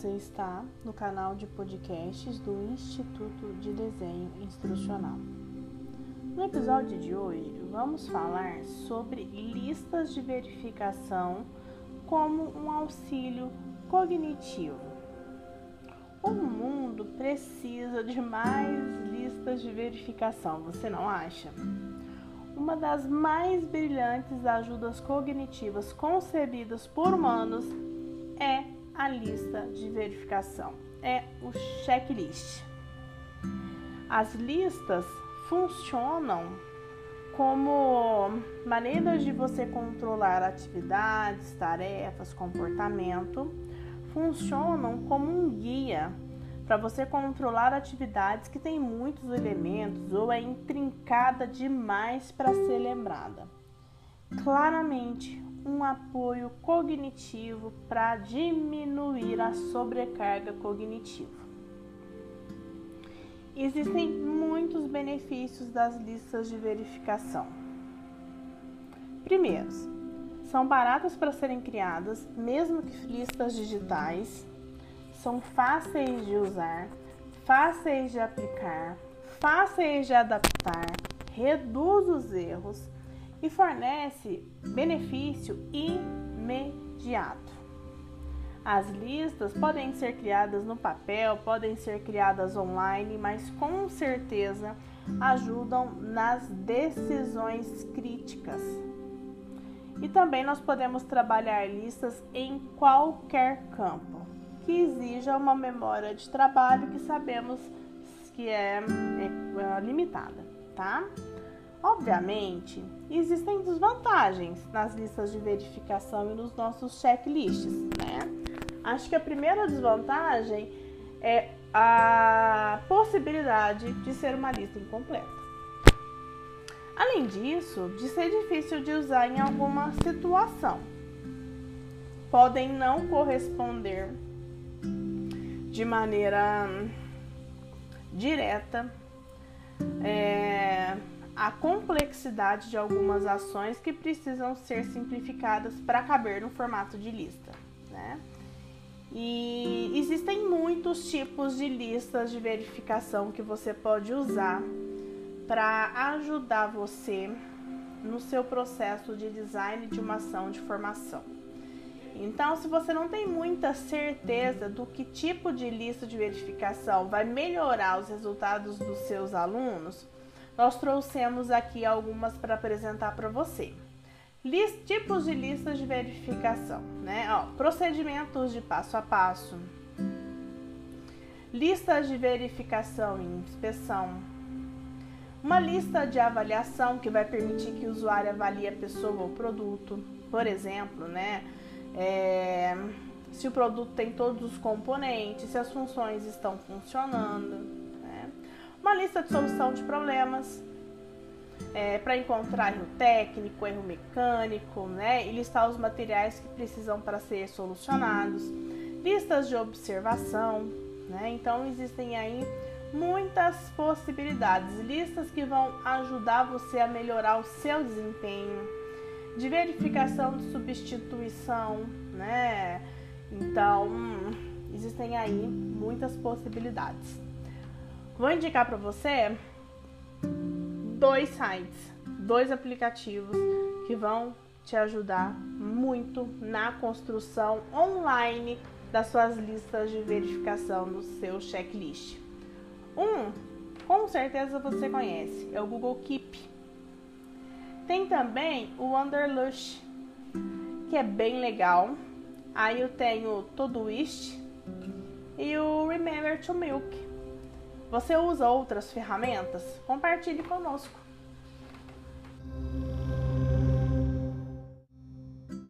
Você está no canal de podcasts do Instituto de Desenho Instrucional. No episódio de hoje, vamos falar sobre listas de verificação como um auxílio cognitivo. O mundo precisa de mais listas de verificação, você não acha? Uma das mais brilhantes ajudas cognitivas concebidas por humanos é a lista de verificação, é o checklist. As listas funcionam como maneiras de você controlar atividades, tarefas, comportamento, funcionam como um guia para você controlar atividades que têm muitos elementos ou é intrincada demais para ser lembrada. Claramente, um apoio cognitivo para diminuir a sobrecarga cognitiva. Existem muitos benefícios das listas de verificação. Primeiros, são baratas para serem criadas, mesmo que listas digitais são fáceis de usar, fáceis de aplicar, fáceis de adaptar, reduz os erros e fornece benefício imediato. As listas podem ser criadas no papel, podem ser criadas online, mas com certeza ajudam nas decisões críticas. E também nós podemos trabalhar listas em qualquer campo que exija uma memória de trabalho que sabemos que é, é, é limitada, tá? Obviamente, existem desvantagens nas listas de verificação e nos nossos checklists, né? Acho que a primeira desvantagem é a possibilidade de ser uma lista incompleta. Além disso, de ser difícil de usar em alguma situação. Podem não corresponder de maneira direta é, a complexidade de algumas ações que precisam ser simplificadas para caber no formato de lista. Né? E existem muitos tipos de listas de verificação que você pode usar para ajudar você no seu processo de design de uma ação de formação. Então, se você não tem muita certeza do que tipo de lista de verificação vai melhorar os resultados dos seus alunos, nós trouxemos aqui algumas para apresentar para você. List, tipos de listas de verificação, né? Ó, procedimentos de passo a passo, listas de verificação e inspeção, uma lista de avaliação que vai permitir que o usuário avalie a pessoa ou produto, por exemplo, né? é, se o produto tem todos os componentes, se as funções estão funcionando. Uma lista de solução de problemas é, para encontrar erro técnico, erro mecânico, né? e listar os materiais que precisam para ser solucionados. Listas de observação, né? então existem aí muitas possibilidades, listas que vão ajudar você a melhorar o seu desempenho de verificação de substituição, né? Então, existem aí muitas possibilidades. Vou indicar para você dois sites, dois aplicativos que vão te ajudar muito na construção online das suas listas de verificação no seu checklist. Um, com certeza você conhece, é o Google Keep. Tem também o Wanderlust, que é bem legal. Aí eu tenho o Todoist e o Remember to Milk. Você usa outras ferramentas? Compartilhe conosco.